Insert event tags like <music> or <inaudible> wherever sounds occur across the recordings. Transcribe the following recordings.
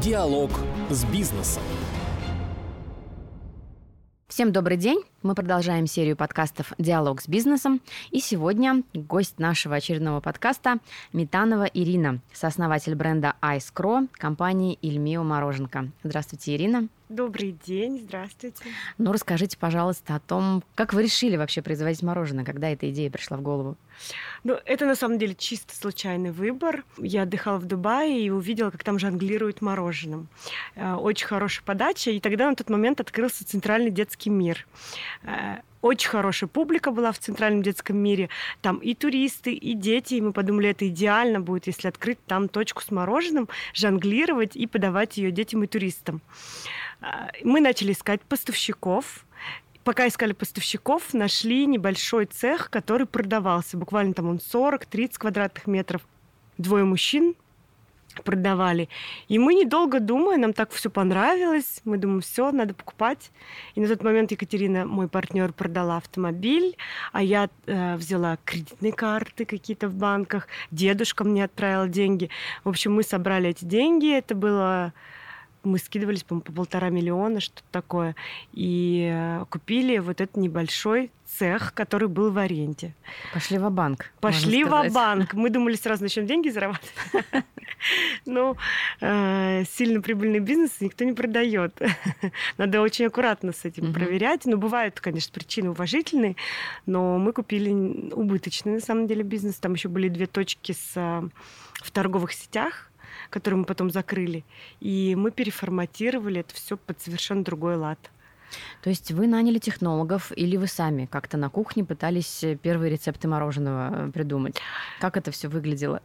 Диалог с бизнесом. Всем добрый день. Мы продолжаем серию подкастов «Диалог с бизнесом». И сегодня гость нашего очередного подкаста Метанова Ирина, сооснователь бренда Ice Crow компании Ильмио Мороженко. Здравствуйте, Ирина. Добрый день, здравствуйте. Ну, расскажите, пожалуйста, о том, как вы решили вообще производить мороженое, когда эта идея пришла в голову? Ну, это на самом деле чисто случайный выбор. Я отдыхала в Дубае и увидела, как там жонглируют мороженым. Э, очень хорошая подача, и тогда на тот момент открылся Центральный детский мир. Э, очень хорошая публика была в Центральном детском мире. Там и туристы, и дети. И мы подумали, это идеально будет, если открыть там точку с мороженым, жонглировать и подавать ее детям и туристам. А, мы начали искать поставщиков. Пока искали поставщиков, нашли небольшой цех, который продавался. Буквально там он 40-30 квадратных метров. Двое мужчин продавали. И мы, недолго думая, нам так все понравилось. Мы думаем, все, надо покупать. И на тот момент Екатерина, мой партнер, продала автомобиль, а я э, взяла кредитные карты какие-то в банках. Дедушка мне отправил деньги. В общем, мы собрали эти деньги. Это было мы скидывались, по по полтора миллиона, что-то такое, и э, купили вот этот небольшой цех, который был в аренде. Пошли в банк. Пошли в банк. Мы думали, сразу начнем деньги зарабатывать. <laughs> Ну, э, сильно прибыльный бизнес никто не продает. <laughs> Надо очень аккуратно с этим проверять. Но бывают, конечно, причины уважительные, но мы купили убыточный, на самом деле, бизнес. Там еще были две точки с, э, в торговых сетях который мы потом закрыли. И мы переформатировали это все под совершенно другой лад. То есть вы наняли технологов или вы сами как-то на кухне пытались первые рецепты мороженого э, придумать? Как это все выглядело?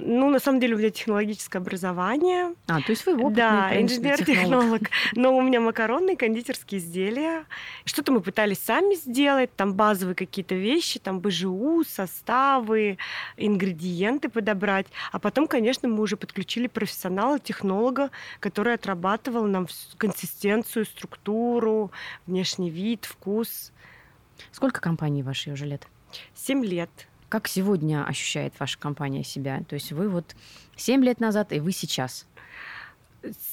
Ну, на самом деле у меня технологическое образование. А, то есть вы опытный, Да, инженер-технолог. Но у меня макаронные кондитерские изделия. Что-то мы пытались сами сделать, там базовые какие-то вещи, там БЖУ, составы, ингредиенты подобрать. А потом, конечно, мы уже подключили профессионала, технолога, который отрабатывал нам консистенцию, структуру, внешний вид, вкус. Сколько компаний вашей уже лет? Семь лет. Как сегодня ощущает ваша компания себя? То есть вы вот 7 лет назад и вы сейчас?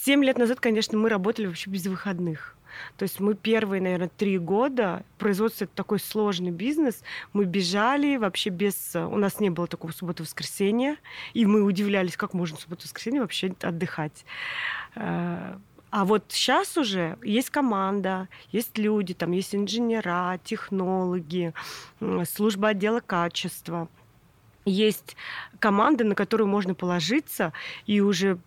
Семь лет назад, конечно, мы работали вообще без выходных. То есть мы первые, наверное, три года, производство это такой сложный бизнес, мы бежали вообще без... У нас не было такого субботы-воскресенья, и мы удивлялись, как можно субботу-воскресенье вообще отдыхать. А вот сейчас уже есть команда, есть люди, там есть инженера, технологи, служба отдела качества. Есть команда, на которую можно положиться, и уже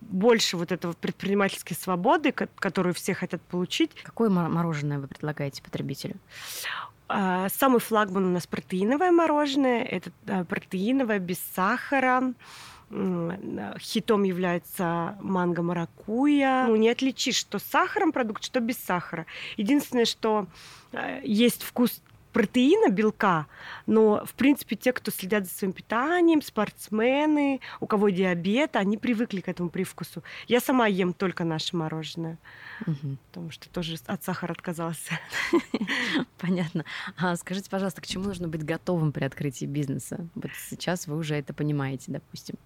больше вот этого предпринимательской свободы, которую все хотят получить. Какое мороженое вы предлагаете потребителю? А, самый флагман у нас протеиновое мороженое. Это протеиновое, без сахара, хитом является манго маракуя. Ну, не отличишь, что с сахаром продукт, что без сахара. Единственное, что э, есть вкус протеина, белка, но, в принципе, те, кто следят за своим питанием, спортсмены, у кого диабет, они привыкли к этому привкусу. Я сама ем только наше мороженое, угу. потому что тоже от сахара отказалась. <laughs> Понятно. А скажите, пожалуйста, к чему нужно быть готовым при открытии бизнеса? Вот сейчас вы уже это понимаете, допустим.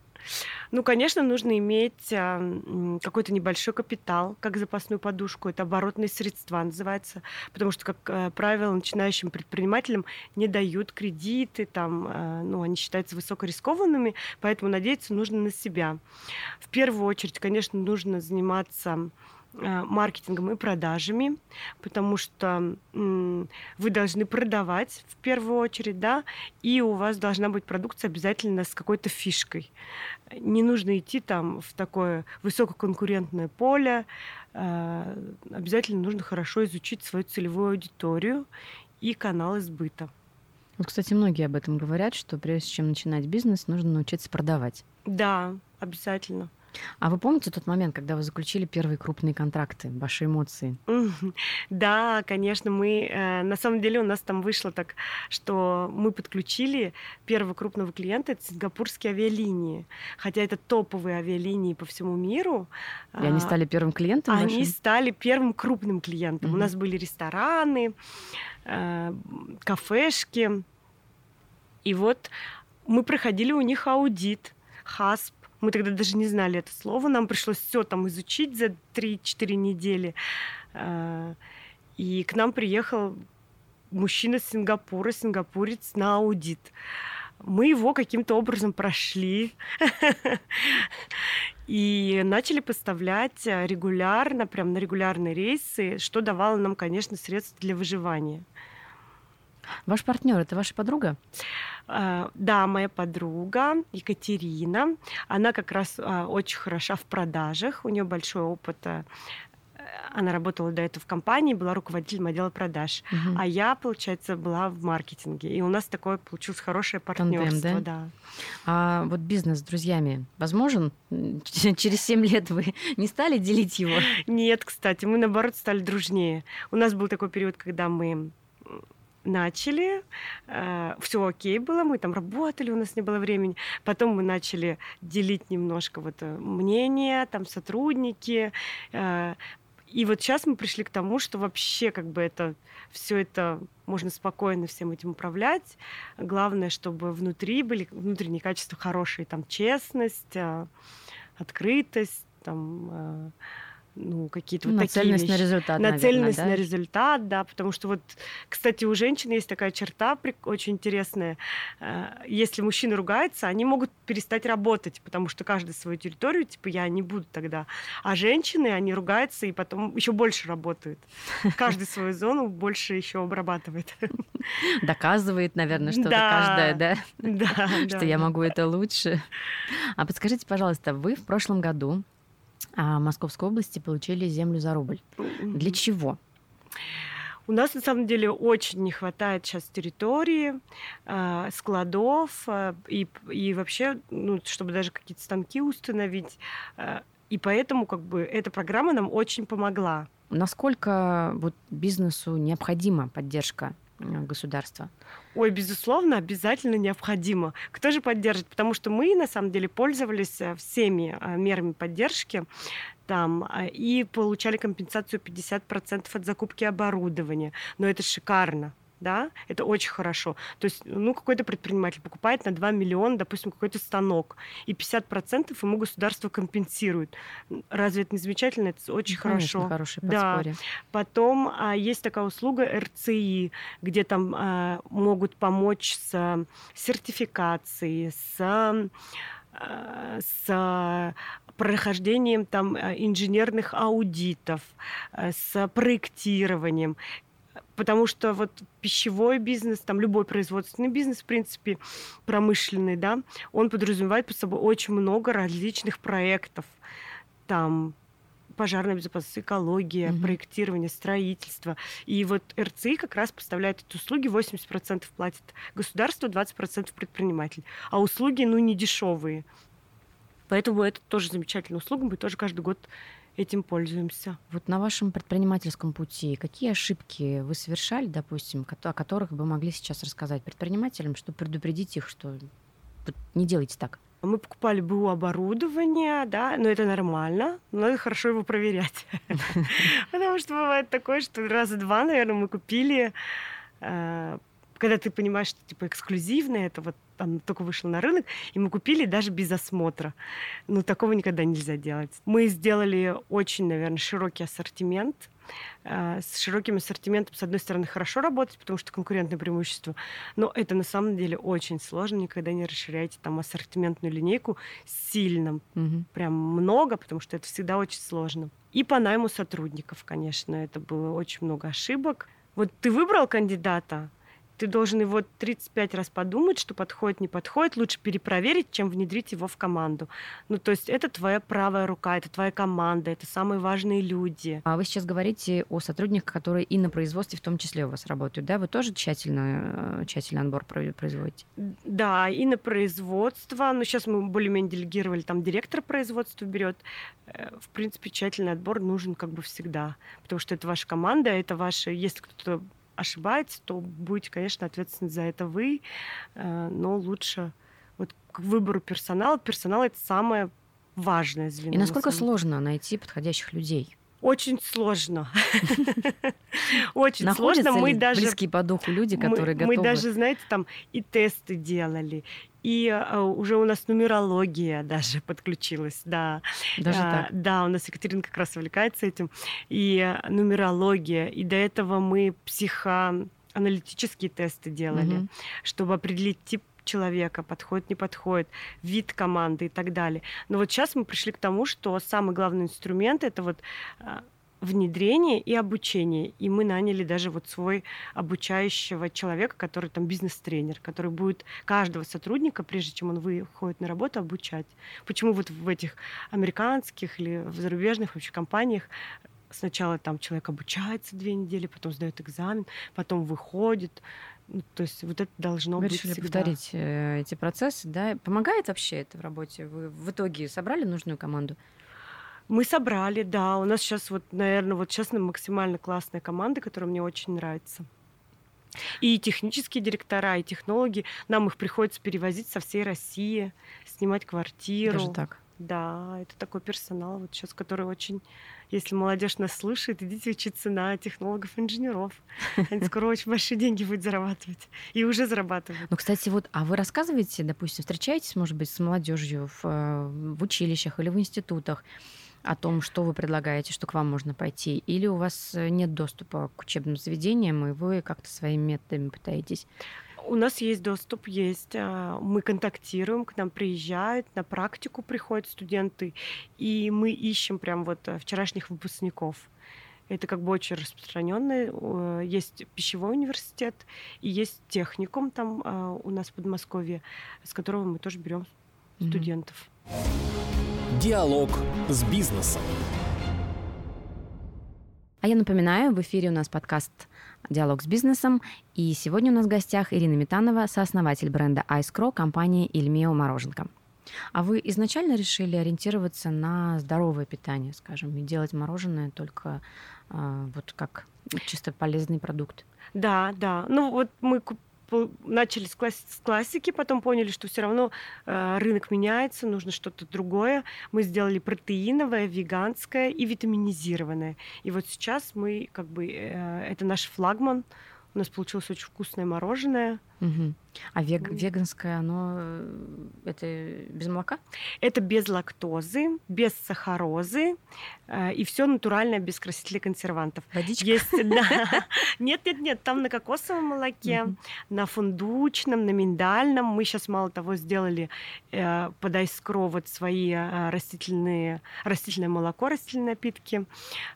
Ну, конечно, нужно иметь какой-то небольшой капитал, как запасную подушку. Это оборотные средства называется. Потому что, как э, правило, начинающим предпринимателям не дают кредиты, там, э, ну, они считаются высокорискованными, поэтому надеяться нужно на себя. В первую очередь, конечно, нужно заниматься маркетингом и продажами, потому что вы должны продавать в первую очередь, да, и у вас должна быть продукция обязательно с какой-то фишкой. Не нужно идти там в такое высококонкурентное поле, э, обязательно нужно хорошо изучить свою целевую аудиторию и каналы сбыта. Вот, кстати, многие об этом говорят, что прежде чем начинать бизнес, нужно научиться продавать. Да, обязательно. А вы помните тот момент, когда вы заключили первые крупные контракты, ваши эмоции? Да, конечно, мы э, на самом деле у нас там вышло так, что мы подключили первого крупного клиента, это сингапурские авиалинии, хотя это топовые авиалинии по всему миру. И они а, стали первым клиентом? Они вашим? стали первым крупным клиентом. Угу. У нас были рестораны, э, кафешки, и вот мы проходили у них аудит, ХАСП, Мы тогда даже не знали это слово. Нам пришлось все там изучить за 3-4 недели. А, и к нам приехал мужчина с Сингапура, сингапурец на аудит. Мы его каким-то образом прошли <laughs> и начали поставлять регулярно, прям на регулярные рейсы, что давало нам, конечно, средства для выживания. Ваш партнер это ваша подруга? А, да, моя подруга Екатерина. Она как раз а, очень хороша в продажах. У нее большой опыт а, она работала до этого в компании, была руководителем отдела продаж. Угу. А я, получается, была в маркетинге. И у нас такое получилось хорошее партнерство. Тандем, да? да. А вот бизнес с друзьями возможен? Через 7 лет вы не стали делить его? Нет, кстати, мы наоборот стали дружнее. У нас был такой период, когда мы начали, э, все окей было, мы там работали, у нас не было времени. Потом мы начали делить немножко вот э, мнения, там сотрудники. Э, и вот сейчас мы пришли к тому, что вообще как бы это все это можно спокойно всем этим управлять. Главное, чтобы внутри были внутренние качества хорошие, там честность, открытость, там ну, какие-то вот такие на результат, Нацеленность наверное, да? на результат, да, потому что вот, кстати, у женщин есть такая черта очень интересная. Э, если мужчина ругается, они могут перестать работать, потому что каждый свою территорию, типа, я не буду тогда. А женщины, они ругаются и потом еще больше работают. Каждый свою зону больше еще обрабатывает. Доказывает, наверное, что-то каждая, да? Да. <laughs> Что я могу это лучше. А подскажите, пожалуйста, вы в прошлом году а Московской области получили землю за рубль. Для чего? У нас на самом деле очень не хватает сейчас территории, э, складов э, и, и вообще, ну, чтобы даже какие-то станки установить. Э, и поэтому как бы эта программа нам очень помогла. Насколько вот бизнесу необходима поддержка государства? Ой, безусловно, обязательно необходимо. Кто же поддержит? Потому что мы, на самом деле, пользовались э, всеми э, мерами поддержки там э, и получали компенсацию 50% от закупки оборудования. Но это шикарно да, это очень хорошо. То есть, ну, какой-то предприниматель покупает на 2 миллиона, допустим, какой-то станок, и 50% ему государство компенсирует. Разве это не замечательно? Это очень ну, Конечно, хорошо. хорошее да. Потом а, есть такая услуга РЦИ, где там а, могут помочь с сертификацией, с а, с прохождением там инженерных аудитов, с проектированием потому что вот пищевой бизнес, там любой производственный бизнес, в принципе, промышленный, да, он подразумевает под собой очень много различных проектов. Там пожарная безопасность, экология, mm-hmm. проектирование, строительство. И вот РЦИ как раз поставляет эти услуги, 80% платит государство, 20% предприниматель. А услуги, ну, не дешевые. Поэтому это тоже замечательная услуга, мы тоже каждый год этим пользуемся. Вот на вашем предпринимательском пути какие ошибки вы совершали, допустим, о которых вы могли сейчас рассказать предпринимателям, чтобы предупредить их, что не делайте так? Мы покупали БУ оборудование, да, но это нормально, но надо хорошо его проверять. <laughs> Потому что бывает такое, что раза два, наверное, мы купили э, когда ты понимаешь, что типа эксклюзивное, это вот там только вышел на рынок, и мы купили даже без осмотра. Ну, такого никогда нельзя делать. Мы сделали очень, наверное, широкий ассортимент. Э, с широким ассортиментом, с одной стороны, хорошо работать, потому что конкурентное преимущество, но это на самом деле очень сложно. Никогда не расширяйте там ассортиментную линейку сильно, угу. прям много, потому что это всегда очень сложно. И по найму сотрудников, конечно, это было очень много ошибок. Вот ты выбрал кандидата, ты должен его 35 раз подумать, что подходит, не подходит. Лучше перепроверить, чем внедрить его в команду. Ну, то есть это твоя правая рука, это твоя команда, это самые важные люди. А вы сейчас говорите о сотрудниках, которые и на производстве в том числе у вас работают, да? Вы тоже тщательно, э, тщательный отбор производите? Да, и на производство. Но сейчас мы более-менее делегировали, там директор производства берет. Э, в принципе, тщательный отбор нужен как бы всегда, потому что это ваша команда, это ваши... Если кто-то ошибается, то будете, конечно, ответственны за это вы, э, но лучше вот к выбору персонала. Персонал — это самое важное звено. И насколько на сложно найти подходящих людей? Очень сложно. <laughs> Очень сложно. Мы даже близкие по духу люди, которые готовы. Мы даже, знаете, там и тесты делали, и а, уже у нас нумерология даже подключилась, да. Даже а, так? Да, у нас Екатерина как раз увлекается этим. И а, нумерология. И до этого мы психоаналитические тесты делали, угу. чтобы определить тип человека, подходит, не подходит, вид команды и так далее. Но вот сейчас мы пришли к тому, что самый главный инструмент это вот а, внедрение и обучение. И мы наняли даже вот свой обучающего человека, который там бизнес-тренер, который будет каждого сотрудника, прежде чем он выходит на работу, обучать. Почему вот в этих американских или в зарубежных вообще компаниях сначала там человек обучается две недели, потом сдает экзамен, потом выходит. Ну, то есть вот это должно Вы быть решили всегда. повторить э, эти процессы, да? Помогает вообще это в работе? Вы в итоге собрали нужную команду? Мы собрали, да. У нас сейчас вот, наверное, вот честно, максимально классная команда, которая мне очень нравится. И технические директора, и технологи, нам их приходится перевозить со всей России, снимать квартиру. Даже так? Да, это такой персонал, вот сейчас, который очень, если молодежь нас слышит, идите учиться на технологов-инженеров. Они <laughs> скоро очень большие деньги будут зарабатывать. И уже зарабатывают. Ну, кстати, вот, а вы рассказываете, допустим, встречаетесь, может быть, с молодежью в, э, в училищах или в институтах, о том, что вы предлагаете, что к вам можно пойти, или у вас э, нет доступа к учебным заведениям, и вы как-то своими методами пытаетесь? У нас есть доступ, есть. А, мы контактируем, к нам приезжают, на практику приходят студенты, и мы ищем прям вот э, вчерашних выпускников. Это как бы очень распространенное. Есть пищевой университет и есть техникум там а, у нас в Подмосковье, с которого мы тоже берем студентов. Диалог с бизнесом. А я напоминаю, в эфире у нас подкаст «Диалог с бизнесом», и сегодня у нас в гостях Ирина Метанова, сооснователь бренда Ice компании «Ильмео Мороженка». А вы изначально решили ориентироваться на здоровое питание, скажем, и делать мороженое только э, вот как чисто полезный продукт? Да, да. Ну вот мы начали с, класс с классики, потом поняли, что все равно э, рынок меняется, нужно что-то другое. Мы сделали протеиновое, веганское и витаминизированное. И вот сейчас мы как бы э, это наш флагман. У нас получилось очень вкусное мороженое. Угу. А вег, веганское, оно э, это без молока? Это без лактозы, без сахарозы э, и все натуральное, без красителей консервантов. Водичка? Есть, <laughs> да. Нет, нет, нет, там на кокосовом молоке, на фундучном, на миндальном. Мы сейчас мало того сделали э, под айскро вот свои э, растительные, растительное молоко, растительные напитки.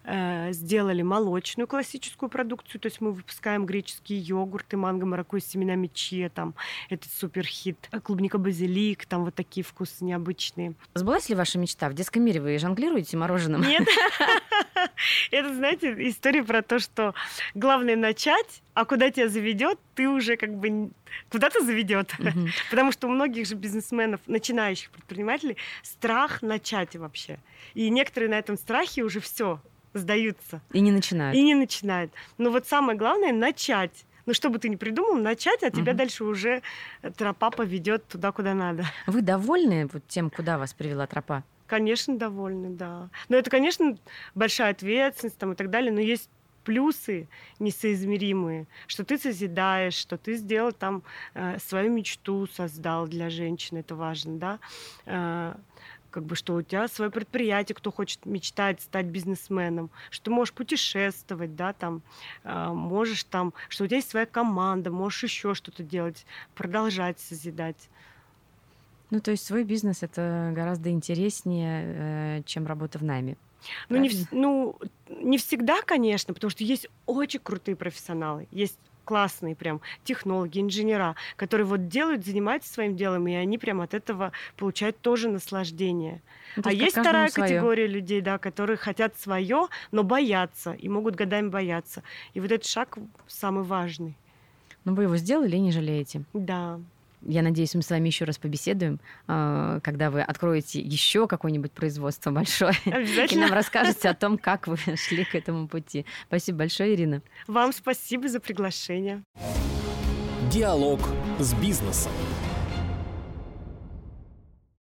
Э, сделали молочную классическую продукцию, то есть мы выпускаем греческие йогурты, манго, маракуйя с семенами чия, там, этот супер хит, клубника базилик, там вот такие вкусы необычные. Сбылась ли ваша мечта? В детском мире вы жонглируете мороженым? Нет. <laughs> <laughs> Это, знаете, история про то, что главное начать, а куда тебя заведет, ты уже как бы куда-то заведет. Угу. <laughs> Потому что у многих же бизнесменов, начинающих предпринимателей, страх начать вообще. И некоторые на этом страхе уже все сдаются. И не начинают. И не начинают. Но вот самое главное начать. Ну, что бы ты ни придумал, начать, а тебя угу. дальше уже тропа поведет туда, куда надо. Вы довольны вот тем, куда вас привела тропа? Конечно, довольны, да. Но это, конечно, большая ответственность там, и так далее, но есть плюсы несоизмеримые, что ты созидаешь, что ты сделал там э, свою мечту, создал для женщины, это важно, да. Э, как бы, что у тебя свое предприятие, кто хочет мечтать стать бизнесменом, что ты можешь путешествовать, да, там, э, можешь там, что у тебя есть своя команда, можешь еще что-то делать, продолжать созидать. Ну, то есть свой бизнес это гораздо интереснее, э, чем работа в найме. Ну не, ну, не всегда, конечно, потому что есть очень крутые профессионалы. Есть классные прям технологи, инженера, которые вот делают, занимаются своим делом, и они прям от этого получают тоже наслаждение. Ну, а есть вторая свое. категория людей, да, которые хотят свое, но боятся и могут годами бояться. И вот этот шаг самый важный. Ну вы его сделали и не жалеете? Да. Я надеюсь, мы с вами еще раз побеседуем, а, когда вы откроете еще какое-нибудь производство большое. <laughs> И нам расскажете о том, как вы <laughs> шли к этому пути. Спасибо большое, Ирина. Вам спасибо за приглашение. Диалог с бизнесом.